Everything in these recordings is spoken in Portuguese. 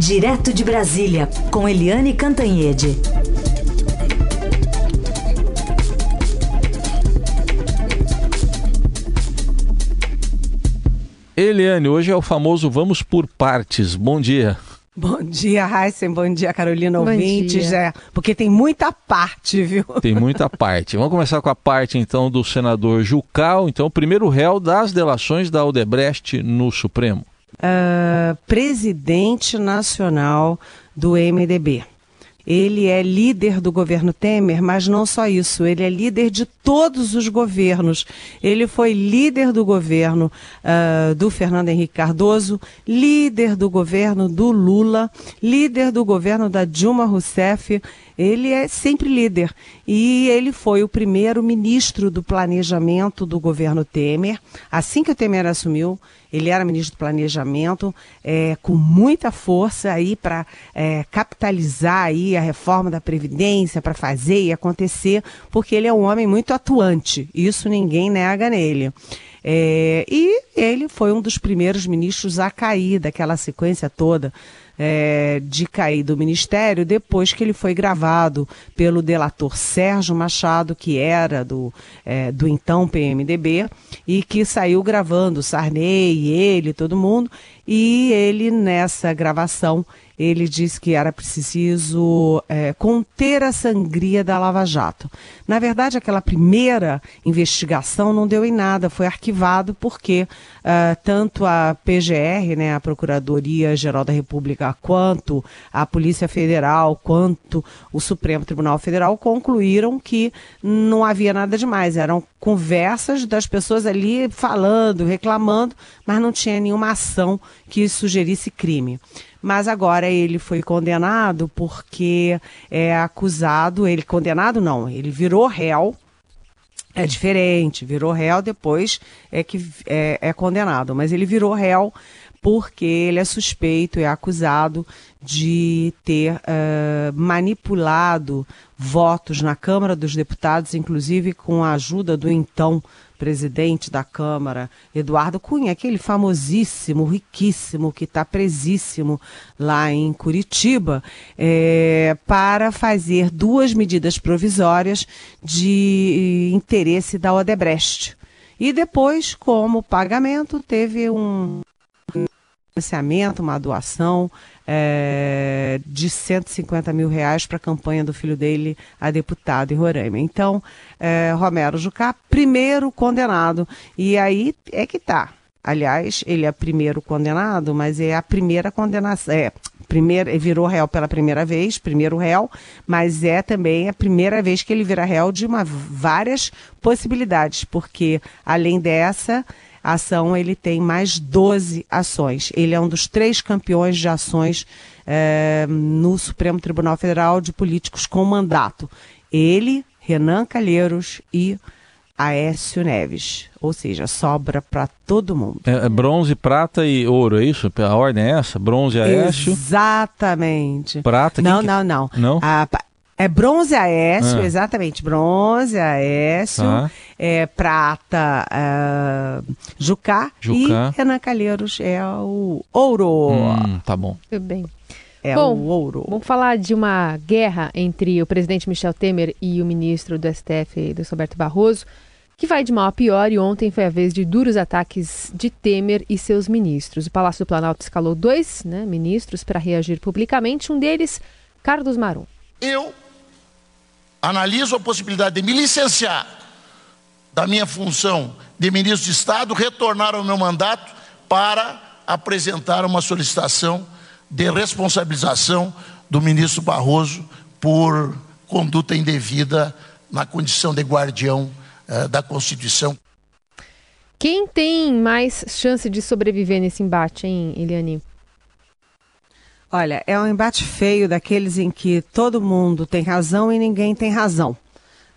Direto de Brasília, com Eliane Cantanhede. Eliane, hoje é o famoso Vamos por Partes. Bom dia. Bom dia, Heisen. Bom dia, Carolina Bom ouvintes. É, porque tem muita parte, viu? Tem muita parte. Vamos começar com a parte, então, do senador Jucal. Então, o primeiro réu das delações da Odebrecht no Supremo uh, presidente nacional do MDB. Ele é líder do governo Temer, mas não só isso, ele é líder de todos os governos. Ele foi líder do governo uh, do Fernando Henrique Cardoso, líder do governo do Lula, líder do governo da Dilma Rousseff. Ele é sempre líder. E ele foi o primeiro ministro do planejamento do governo Temer. Assim que o Temer assumiu, ele era ministro do Planejamento, é, com muita força aí para é, capitalizar aí a reforma da Previdência, para fazer e acontecer, porque ele é um homem muito atuante. Isso ninguém nega nele. É, e ele foi um dos primeiros ministros a cair daquela sequência toda é, de cair do ministério depois que ele foi gravado pelo delator Sérgio Machado, que era do, é, do então PMDB, e que saiu gravando Sarney, ele, todo mundo, e ele nessa gravação ele disse que era preciso é, conter a sangria da Lava Jato. Na verdade, aquela primeira investigação não deu em nada, foi arquivado porque uh, tanto a PGR, né, a Procuradoria Geral da República, quanto a Polícia Federal, quanto o Supremo Tribunal Federal concluíram que não havia nada demais, eram conversas das pessoas ali falando, reclamando, mas não tinha nenhuma ação que sugerisse crime mas agora ele foi condenado porque é acusado, ele condenado não, ele virou réu, é diferente, virou réu depois é que é, é condenado, mas ele virou réu porque ele é suspeito, é acusado de ter uh, manipulado votos na Câmara dos Deputados, inclusive com a ajuda do então presidente da Câmara, Eduardo Cunha, aquele famosíssimo, riquíssimo, que está presíssimo lá em Curitiba, é, para fazer duas medidas provisórias de interesse da Odebrecht. E depois, como pagamento, teve um financiamento, uma doação é, de 150 mil reais para a campanha do filho dele a deputado em Roraima. Então, é, Romero Jucá, primeiro condenado. E aí é que tá. Aliás, ele é primeiro condenado, mas é a primeira condenação. É, primeiro, virou réu pela primeira vez, primeiro réu, mas é também a primeira vez que ele vira réu de uma, várias possibilidades, porque além dessa, ação, ele tem mais 12 ações. Ele é um dos três campeões de ações é, no Supremo Tribunal Federal de políticos com mandato. Ele, Renan Calheiros e Aécio Neves. Ou seja, sobra para todo mundo. É, é, bronze, prata e ouro, é isso? A ordem é essa? Bronze, Aécio? Exatamente. Prata? Não, não, não. Não? A, é bronze Aécio, ah. exatamente. Bronze Aécio, ah. é, prata uh, Jucá, Jucá, e Renan Calheiros é o ouro. Hum, tá bom. Tudo bem. É bom, o ouro. Vamos falar de uma guerra entre o presidente Michel Temer e o ministro do STF, do Roberto Barroso, que vai de mal a pior e ontem foi a vez de duros ataques de Temer e seus ministros. O Palácio do Planalto escalou dois né, ministros para reagir publicamente, um deles, Carlos Marum. Eu analiso a possibilidade de me licenciar da minha função de ministro de Estado, retornar ao meu mandato para apresentar uma solicitação de responsabilização do ministro Barroso por conduta indevida na condição de guardião eh, da Constituição. Quem tem mais chance de sobreviver nesse embate, hein, Eliane? Olha, é um embate feio daqueles em que todo mundo tem razão e ninguém tem razão.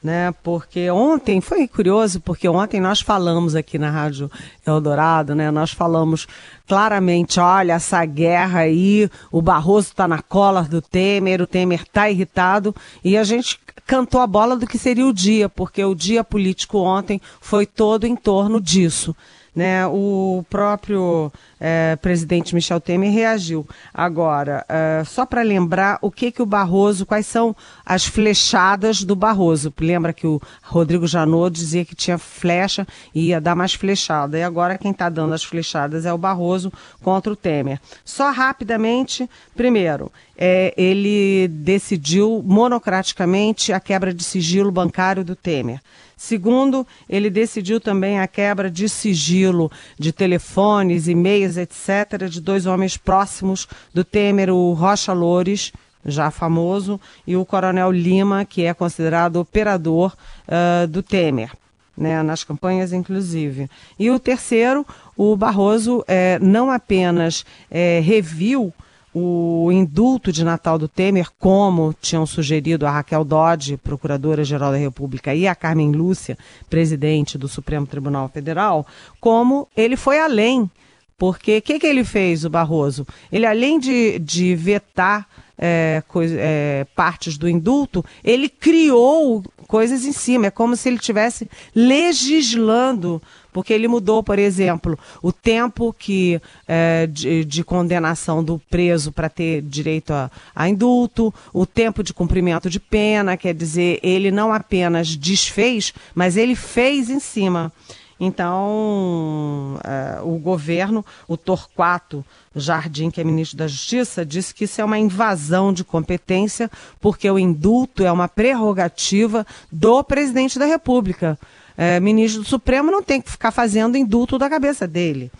Né? Porque ontem foi curioso, porque ontem nós falamos aqui na Rádio Eldorado, né? Nós falamos claramente, olha, essa guerra aí, o Barroso está na cola do Temer, o Temer está irritado, e a gente cantou a bola do que seria o dia, porque o dia político ontem foi todo em torno disso né, o próprio é, presidente Michel Temer reagiu. Agora, é, só para lembrar o que que o Barroso, quais são as flechadas do Barroso. Lembra que o Rodrigo Janot dizia que tinha flecha e ia dar mais flechada. E agora quem está dando as flechadas é o Barroso contra o Temer. Só rapidamente, primeiro, é, ele decidiu monocraticamente a quebra de sigilo bancário do Temer. Segundo, ele decidiu também a quebra de sigilo de telefones, e-mails, etc., de dois homens próximos do Temer, o Rocha Loures, já famoso, e o Coronel Lima, que é considerado operador uh, do Temer. Né, nas campanhas, inclusive. E o terceiro, o Barroso é, não apenas é, reviu o indulto de Natal do Temer, como tinham sugerido a Raquel Dodge, Procuradora-Geral da República, e a Carmen Lúcia, presidente do Supremo Tribunal Federal, como ele foi além. Porque o que, que ele fez, o Barroso? Ele, além de, de vetar é, é, partes do indulto, ele criou coisas em cima. É como se ele estivesse legislando porque ele mudou, por exemplo, o tempo que é, de, de, condenação do preso para ter direito a, a, indulto, o tempo de cumprimento de pena, quer dizer, ele não apenas desfez, mas ele fez em cima. Então, é, o governo, o Torquato Jardim, que é ministro da Justiça, disse que isso é uma invasão de competência, porque o indulto é uma prerrogativa do presidente da República é, ministro do Supremo não tem que ficar fazendo indulto da cabeça dele.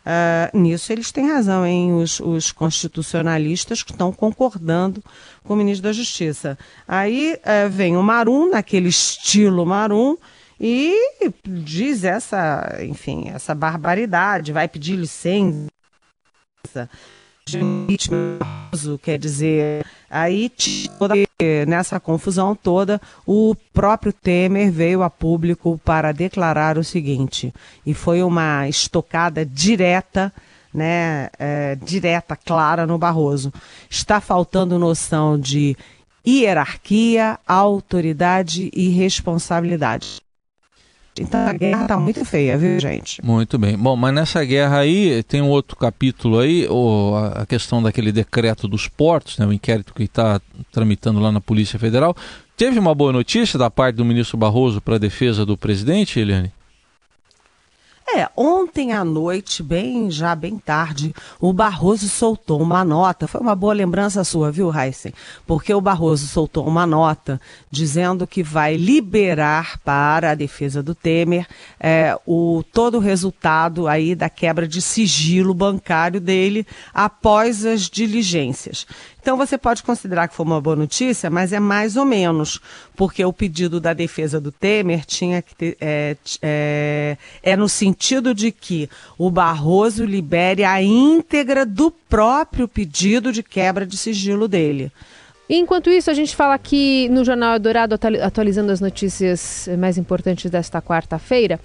Uh, nisso eles têm razão, hein? Os, os, constitucionalistas que estão concordando com o ministro da Justiça. Aí uh, vem o Marum, naquele estilo Marum, e diz essa, enfim, essa barbaridade, vai pedir licença quer dizer, aí toda, nessa confusão toda, o próprio Temer veio a público para declarar o seguinte, e foi uma estocada direta, né, é, direta, clara no Barroso. Está faltando noção de hierarquia, autoridade e responsabilidade. Então a guerra está muito feia, viu, gente? Muito bem. Bom, mas nessa guerra aí tem um outro capítulo aí, ou a questão daquele decreto dos portos, né, o inquérito que está tramitando lá na Polícia Federal. Teve uma boa notícia da parte do ministro Barroso para a defesa do presidente, Eliane? É, ontem à noite, bem já bem tarde, o Barroso soltou uma nota. Foi uma boa lembrança sua, viu, Heisen? Porque o Barroso soltou uma nota dizendo que vai liberar para a defesa do Temer é, o todo o resultado aí da quebra de sigilo bancário dele após as diligências. Então você pode considerar que foi uma boa notícia, mas é mais ou menos, porque o pedido da defesa do Temer tinha que ter, é, é, é no sentido de que o Barroso libere a íntegra do próprio pedido de quebra de sigilo dele. Enquanto isso, a gente fala aqui no Jornal Dourado, atualizando as notícias mais importantes desta quarta-feira.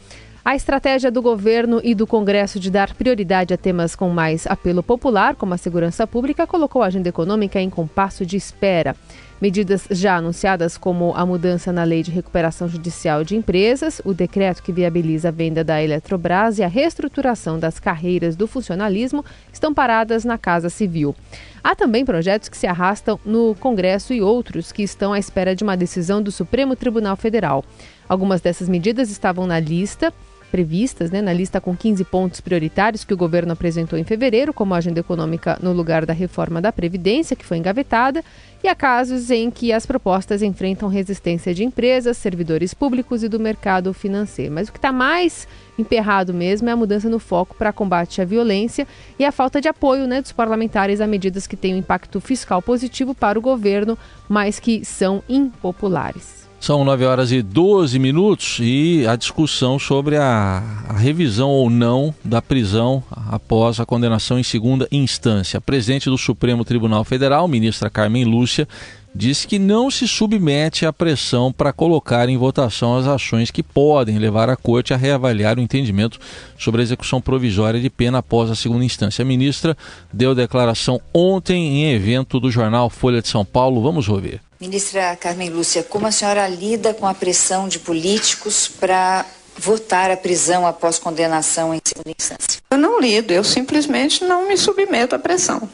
A estratégia do governo e do Congresso de dar prioridade a temas com mais apelo popular, como a segurança pública, colocou a agenda econômica em compasso de espera. Medidas já anunciadas, como a mudança na lei de recuperação judicial de empresas, o decreto que viabiliza a venda da Eletrobras e a reestruturação das carreiras do funcionalismo, estão paradas na Casa Civil. Há também projetos que se arrastam no Congresso e outros que estão à espera de uma decisão do Supremo Tribunal Federal. Algumas dessas medidas estavam na lista previstas né, na lista com 15 pontos prioritários que o governo apresentou em fevereiro, como agenda econômica no lugar da reforma da Previdência, que foi engavetada, e há casos em que as propostas enfrentam resistência de empresas, servidores públicos e do mercado financeiro. Mas o que está mais emperrado mesmo é a mudança no foco para combate à violência e a falta de apoio né, dos parlamentares a medidas que têm um impacto fiscal positivo para o governo, mas que são impopulares. São 9 horas e 12 minutos e a discussão sobre a, a, revisão ou não da prisão após a condenação em segunda instância. A presidente do Supremo Tribunal Federal, ministra Carmen Lúcia, disse que não se submete à pressão para colocar em votação as ações que podem levar a corte a reavaliar o entendimento sobre a execução provisória de pena após a segunda instância. A ministra deu declaração ontem em evento do jornal Folha de São Paulo. Vamos ouvir. Ministra Carmen Lúcia, como a senhora lida com a pressão de políticos para votar a prisão após condenação em segunda instância? Eu não lido, eu simplesmente não me submeto à pressão.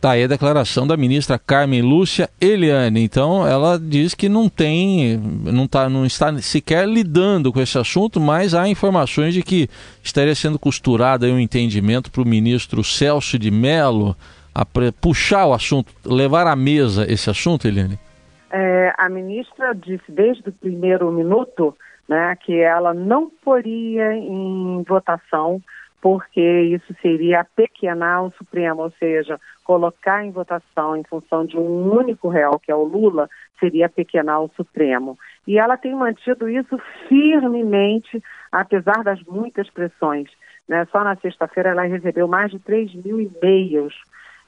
Tá aí a declaração da ministra Carmen Lúcia Eliane. Então, ela diz que não tem, não, tá, não está sequer lidando com esse assunto, mas há informações de que estaria sendo costurado um entendimento para o ministro Celso de Mello a puxar o assunto, levar à mesa esse assunto, Eliane? É, a ministra disse desde o primeiro minuto né, que ela não poria em votação porque isso seria apequenar o Supremo, ou seja, colocar em votação em função de um único réu, que é o Lula, seria apequenar o Supremo. E ela tem mantido isso firmemente, apesar das muitas pressões. Né? Só na sexta-feira ela recebeu mais de 3 mil e-mails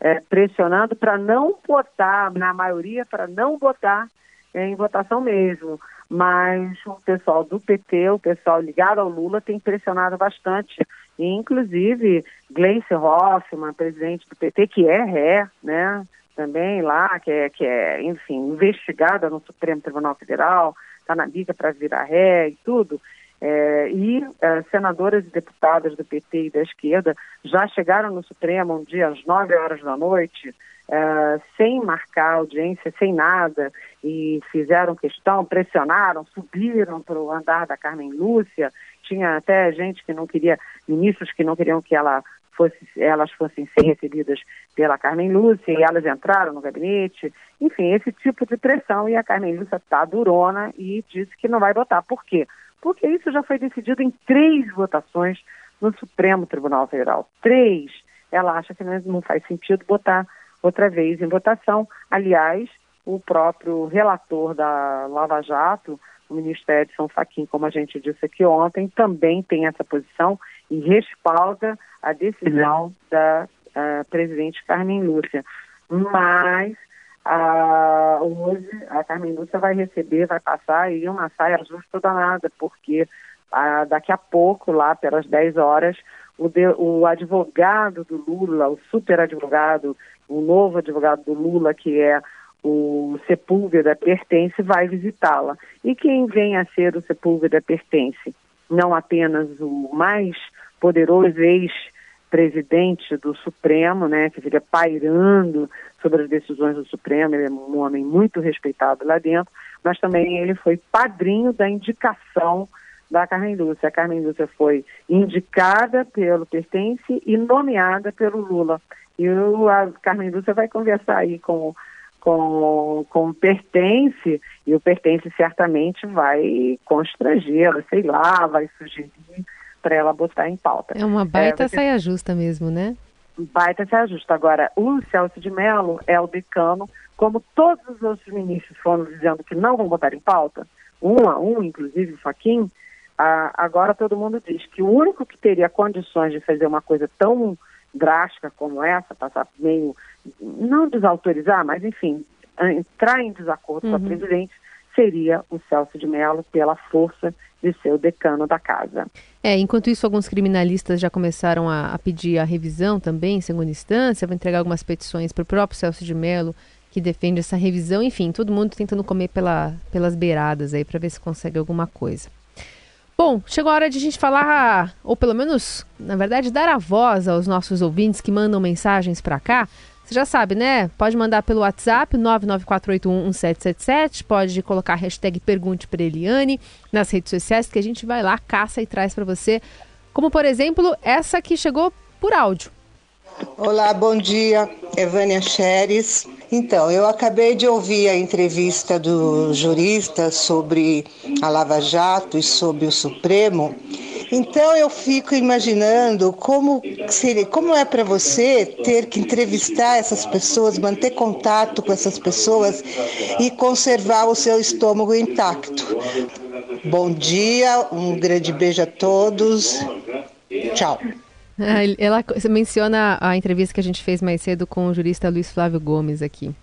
é, pressionando para não botar, na maioria, para não botar é, em votação mesmo. Mas o pessoal do PT, o pessoal ligado ao Lula, tem pressionado bastante inclusive Gleice Hoffmann, presidente do PT, que é ré, né, também lá, que é, que é enfim, investigada no Supremo Tribunal Federal, está na bica para virar ré e tudo, é, e é, senadoras e deputadas do PT e da esquerda já chegaram no Supremo um dia às 9 horas da noite, é, sem marcar audiência, sem nada, e fizeram questão, pressionaram, subiram para o andar da Carmen Lúcia, tinha até gente que não queria, ministros que não queriam que ela fosse, elas fossem ser recebidas pela Carmen Lúcia e elas entraram no gabinete. Enfim, esse tipo de pressão e a Carmen Lúcia está durona e disse que não vai votar. Por quê? Porque isso já foi decidido em três votações no Supremo Tribunal Federal. Três. Ela acha que não faz sentido botar outra vez em votação. Aliás, o próprio relator da Lava Jato, o ministro Edson Fachin, como a gente disse aqui ontem, também tem essa posição e respalda a decisão da uh, presidente Carmen Lúcia. Mas uh, hoje a Carmen Lúcia vai receber, vai passar aí uma saia justa danada, porque uh, daqui a pouco, lá pelas 10 horas, o, de, o advogado do Lula, o super advogado, o novo advogado do Lula, que é o Sepúlveda pertence vai visitá-la. E quem vem a ser o Sepúlveda pertence? Não apenas o mais poderoso ex-presidente do Supremo, né, que fica pairando sobre as decisões do Supremo, ele é um homem muito respeitado lá dentro, mas também ele foi padrinho da indicação da Carmen Lúcia. A Carmen Lúcia foi indicada pelo Pertence e nomeada pelo Lula. E o, a Carmen Lúcia vai conversar aí com com, com o pertence, e o pertence certamente vai constrangê-la, sei lá, vai sugerir para ela botar em pauta. É uma baita é, você... saia justa mesmo, né? Baita saia justa. Agora, o Celso de Mello é o decano, como todos os outros ministros foram dizendo que não vão botar em pauta, um a um, inclusive o Faquim, agora todo mundo diz que o único que teria condições de fazer uma coisa tão drástica como essa, passar meio, não desautorizar, mas enfim, entrar em desacordo uhum. com a uhum. presidente, seria o Celso de Mello pela força de ser o decano da casa. É, enquanto isso, alguns criminalistas já começaram a, a pedir a revisão também, em segunda instância, vão entregar algumas petições para o próprio Celso de Mello, que defende essa revisão. Enfim, todo mundo tentando comer pela, pelas beiradas aí para ver se consegue alguma coisa. Bom, chegou a hora de a gente falar, ou pelo menos, na verdade, dar a voz aos nossos ouvintes que mandam mensagens para cá. Você já sabe, né? Pode mandar pelo WhatsApp 994811777, pode colocar a hashtag Pergunte para Eliane nas redes sociais que a gente vai lá, caça e traz para você. Como, por exemplo, essa que chegou por áudio. Olá, bom dia, Evânia Xeres. Então, eu acabei de ouvir a entrevista do jurista sobre a Lava Jato e sobre o Supremo. Então eu fico imaginando como seria, como é para você ter que entrevistar essas pessoas, manter contato com essas pessoas e conservar o seu estômago intacto. Bom dia, um grande beijo a todos. Tchau. Ah, ela menciona a entrevista que a gente fez mais cedo com o jurista Luiz Flávio Gomes aqui.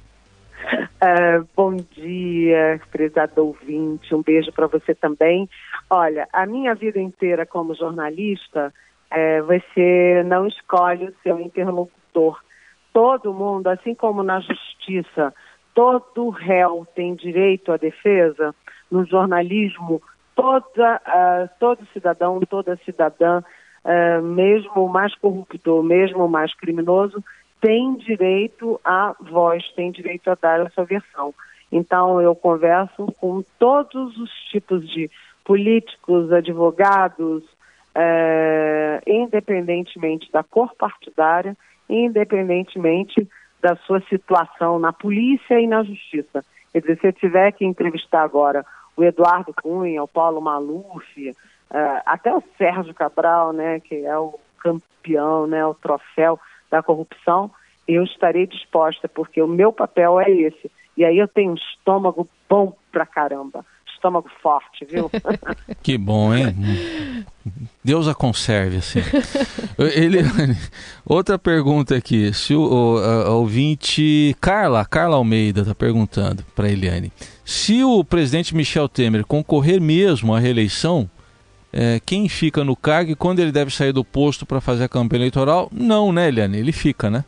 Uh, bom dia, prezado ouvinte. Um beijo para você também. Olha, a minha vida inteira como jornalista, é, você não escolhe o seu interlocutor. Todo mundo, assim como na justiça, todo réu tem direito à defesa, no jornalismo, toda, uh, todo cidadão, toda cidadã, uh, mesmo o mais corrupto, mesmo o mais criminoso, tem direito à voz, tem direito a dar a sua versão. Então, eu converso com todos os tipos de políticos, advogados, uh, independentemente da cor partidária, independentemente da sua situação na polícia e na justiça. Quer dizer, se eu tiver que entrevistar agora o Eduardo Cunha, o Paulo Maluf, uh, até o Sérgio Cabral, né, que é o campeão, né, o troféu da corrupção, eu estarei disposta, porque o meu papel é esse. E aí eu tenho um estômago bom pra caramba estômago forte, viu? que bom, hein? Deus a conserve, assim. Ele, outra pergunta aqui. Se o, o a, ouvinte Carla, Carla Almeida está perguntando para Eliane. Se o presidente Michel Temer concorrer mesmo à reeleição, é, quem fica no cargo e quando ele deve sair do posto para fazer a campanha eleitoral? Não, né, Eliane? Ele fica, né?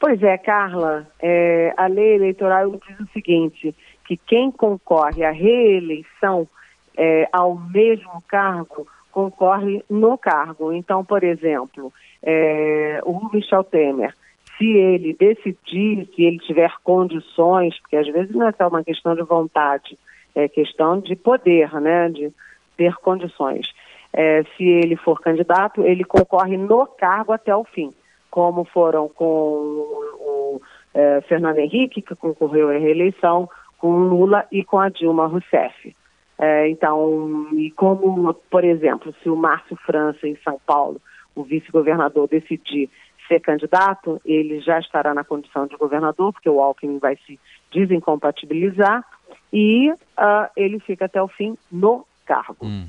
Pois é, Carla. É, a lei eleitoral diz o seguinte: que quem concorre à reeleição é, ao mesmo cargo concorre no cargo. Então, por exemplo, é, o Michel Temer, se ele decidir, se ele tiver condições, porque às vezes não é só uma questão de vontade, é questão de poder, né, de ter condições. É, se ele for candidato, ele concorre no cargo até o fim, como foram com o, é, Fernando Henrique, que concorreu à reeleição, com o Lula e com a Dilma Rousseff. É, então, e como, por exemplo, se o Márcio França, em São Paulo, o vice-governador, decidir ser candidato, ele já estará na condição de governador, porque o Alckmin vai se desincompatibilizar, e uh, ele fica até o fim no cargo. Uhum.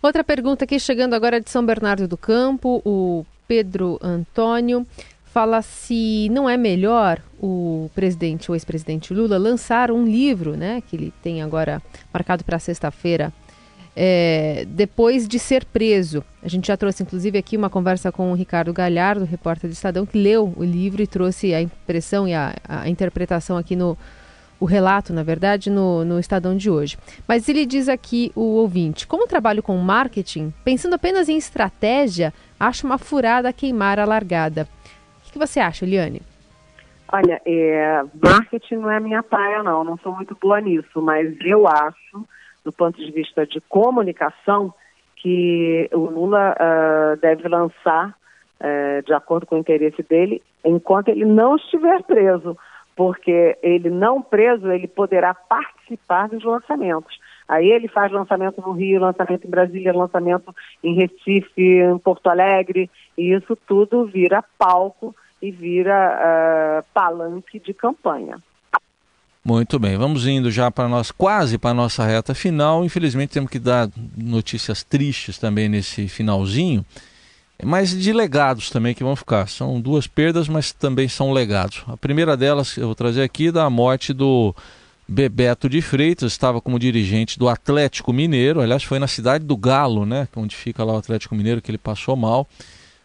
Outra pergunta aqui, chegando agora de São Bernardo do Campo, o Pedro Antônio fala se não é melhor o presidente, o ex-presidente Lula, lançar um livro, né, que ele tem agora marcado para sexta-feira, é, depois de ser preso. A gente já trouxe, inclusive, aqui uma conversa com o Ricardo Galhardo, repórter do Estadão, que leu o livro e trouxe a impressão e a, a interpretação aqui no o relato, na verdade, no, no Estadão de hoje. Mas ele diz aqui, o ouvinte, como trabalho com marketing, pensando apenas em estratégia, acho uma furada queimar a largada que você acha, Eliane? Olha, é, marketing não é minha praia, não. Não sou muito boa nisso, mas eu acho, do ponto de vista de comunicação, que o Lula uh, deve lançar, uh, de acordo com o interesse dele, enquanto ele não estiver preso, porque ele não preso, ele poderá participar dos lançamentos. Aí ele faz lançamento no Rio, lançamento em Brasília, lançamento em Recife, em Porto Alegre, e isso tudo vira palco e vira uh, palanque de campanha. Muito bem, vamos indo já para nós quase para a nossa reta final. Infelizmente temos que dar notícias tristes também nesse finalzinho, mas de legados também que vão ficar. São duas perdas, mas também são legados. A primeira delas eu vou trazer aqui da morte do Bebeto de Freitas, estava como dirigente do Atlético Mineiro, aliás foi na cidade do Galo, né, onde fica lá o Atlético Mineiro que ele passou mal.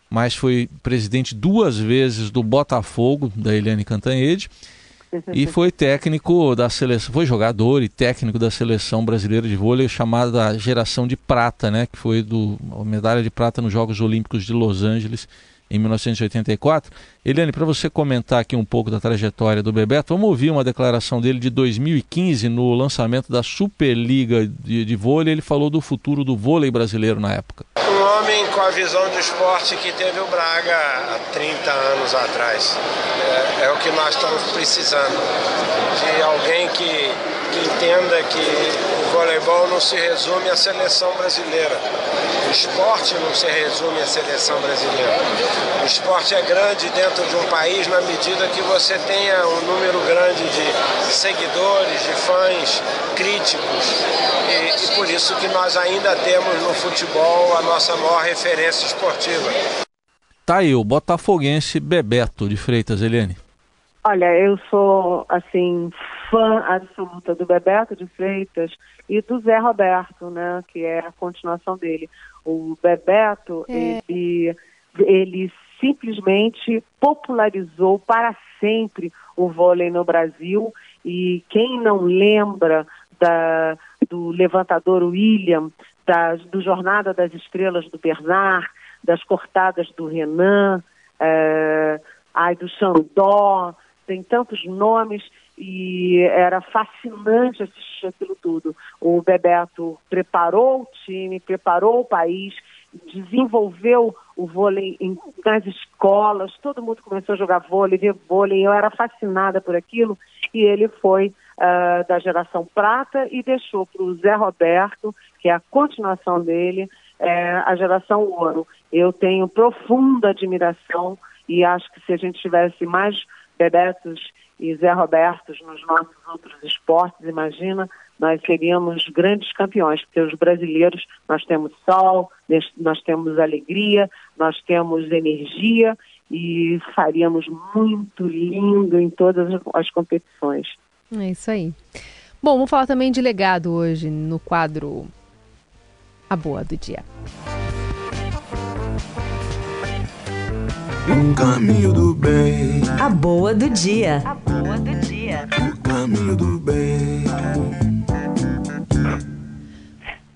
Mas foi presidente duas vezes do Botafogo, da Eliane Cantanhede, e foi técnico da seleção, foi jogador e técnico da seleção brasileira de vôlei chamada Geração de Prata, né, que foi do a medalha de prata nos Jogos Olímpicos de Los Angeles em 1984. Eliane, para você comentar aqui um pouco da trajetória do Bebeto, vamos ouvir uma declaração dele de 2015 no lançamento da Superliga de, de vôlei. Ele falou do futuro do vôlei brasileiro na época. Homem com a visão de esporte que teve o Braga há 30 anos atrás. É, é o que nós estamos precisando. De alguém que, que entenda que voleibol não se resume à seleção brasileira. O esporte não se resume à seleção brasileira. O esporte é grande dentro de um país na medida que você tenha um número grande de seguidores, de fãs, críticos. E, e por isso que nós ainda temos no futebol a nossa maior referência esportiva. Tá aí o botafoguense Bebeto de Freitas, Eliane. Olha, eu sou, assim, fã absoluta do Bebeto de Freitas e do Zé Roberto, né, que é a continuação dele. O Bebeto, é. ele, ele simplesmente popularizou para sempre o vôlei no Brasil. E quem não lembra da, do levantador William, da, do Jornada das Estrelas do Bernard, das cortadas do Renan, é, ai, do Xandó, tem tantos nomes e era fascinante assistir aquilo tudo. O Bebeto preparou o time, preparou o país, desenvolveu o vôlei em, nas escolas, todo mundo começou a jogar vôlei, ver vôlei, eu era fascinada por aquilo, e ele foi uh, da geração prata e deixou para o Zé Roberto, que é a continuação dele, uh, a geração ouro. Eu tenho profunda admiração e acho que se a gente tivesse mais Bebetos e Zé Robertos nos nossos outros esportes, imagina, nós seríamos grandes campeões, porque os brasileiros, nós temos sol, nós temos alegria, nós temos energia e faríamos muito lindo em todas as competições. É isso aí. Bom, vamos falar também de legado hoje no quadro A Boa do Dia. O caminho do bem. A boa do dia. A boa do dia. O caminho do bem.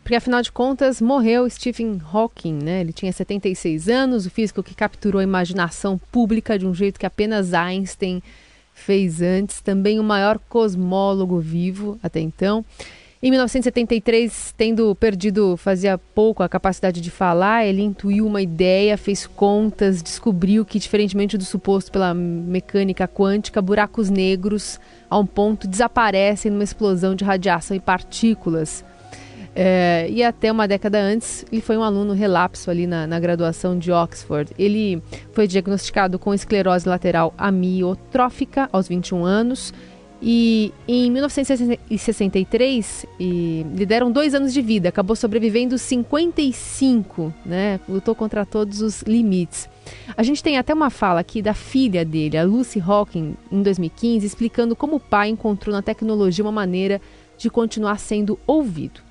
Porque afinal de contas morreu Stephen Hawking, né? Ele tinha 76 anos, o físico que capturou a imaginação pública de um jeito que apenas Einstein fez antes, também o maior cosmólogo vivo até então. Em 1973, tendo perdido fazia pouco a capacidade de falar, ele intuiu uma ideia, fez contas, descobriu que, diferentemente do suposto pela mecânica quântica, buracos negros, a um ponto, desaparecem numa explosão de radiação e partículas. É, e até uma década antes, ele foi um aluno relapso ali na, na, graduação de Oxford. Ele foi diagnosticado com esclerose lateral amiotrófica aos 21 anos e em 1963, e, lhe deram dois anos de vida, acabou sobrevivendo 55, né? Lutou contra todos os limites. A gente tem até uma fala aqui da filha dele, a Lucy Hawking, em 2015, explicando como o pai encontrou na tecnologia uma maneira de continuar sendo ouvido.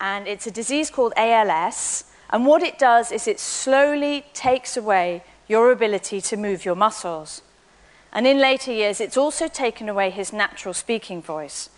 And it's a disease called ALS, and what it does is it slowly takes away your ability to move your muscles. And in later years, it's also taken away his natural speaking voice.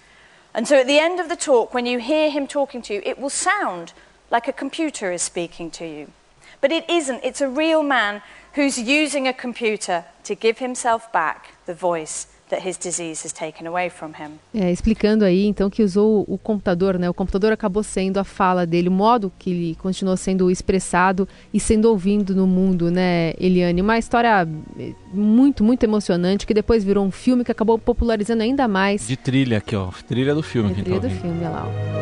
And so at the end of the talk, when you hear him talking to you, it will sound like a computer is speaking to you. But it isn't. It's a real man who's using a computer to give himself back the voice that his disease has taken away from him. É, explicando aí então que usou o computador, né? O computador acabou sendo a fala dele, o modo que ele continuou sendo expressado e sendo ouvido no mundo, né, Eliane? Uma história eh, muito, muito emocionante que depois virou um filme que acabou popularizando ainda mais. De trilha aqui, ó. Trilha do filme. É, trilha do filme, olha lá. Ó.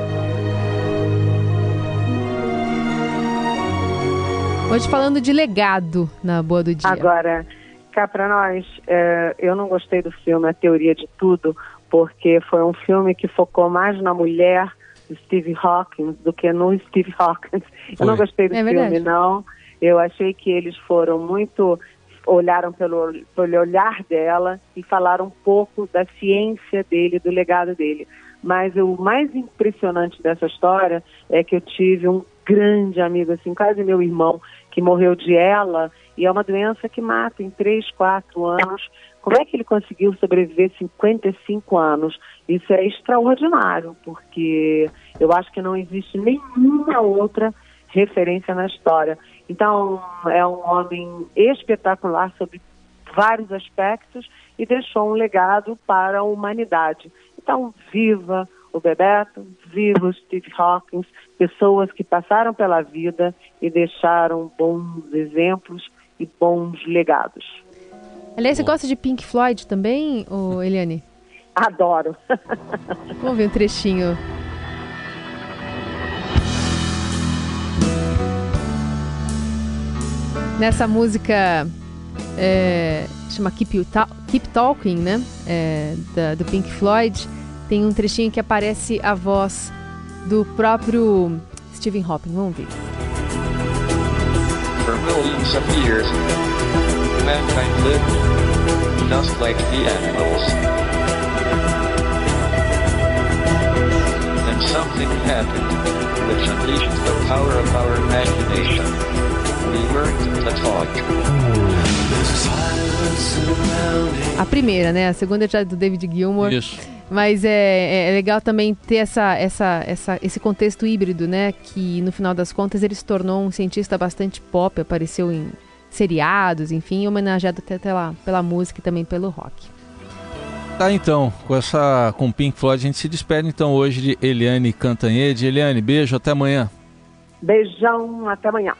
Hoje falando de legado na Boa do Dia. Agora, cá para nós, é, eu não gostei do filme A Teoria de Tudo, porque foi um filme que focou mais na mulher do Steve Hawkins do que no Steve Hawkins. Foi. Eu não gostei do é filme, verdade. não. Eu achei que eles foram muito olharam pelo, pelo olhar dela e falaram um pouco da ciência dele, do legado dele. Mas o mais impressionante dessa história é que eu tive um grande amigo, assim, quase meu irmão, que morreu de ela e é uma doença que mata em 3, 4 anos. Como é que ele conseguiu sobreviver 55 anos? Isso é extraordinário, porque eu acho que não existe nenhuma outra referência na história. Então, é um homem espetacular sobre vários aspectos e deixou um legado para a humanidade. Então, viva o Bebeto, viva o Steve Hawkins, pessoas que passaram pela vida e deixaram bons exemplos e bons legados. Aliás, você gosta de Pink Floyd também, Eliane? Adoro. Vamos ver um trechinho. Nessa música é, chama Keep, Keep Talking, né? É, da, do Pink Floyd, tem um trechinho que aparece a voz do próprio Stephen Hawking. Vamos ver. For millions of years, mankind lived just like the animals. Then something happened, which unleashed the power of our imagination. We learned to talk. A primeira, né? A segunda é já do David Gilmour. Isso. Mas é, é, legal também ter essa, essa, essa, esse contexto híbrido, né? Que no final das contas ele se tornou um cientista bastante pop, apareceu em seriados, enfim, homenageado até pela, pela música e também pelo rock. Tá então, com essa com Pink Floyd a gente se despede então hoje de Eliane Cantanhede. Eliane, beijo, até amanhã. Beijão, até amanhã.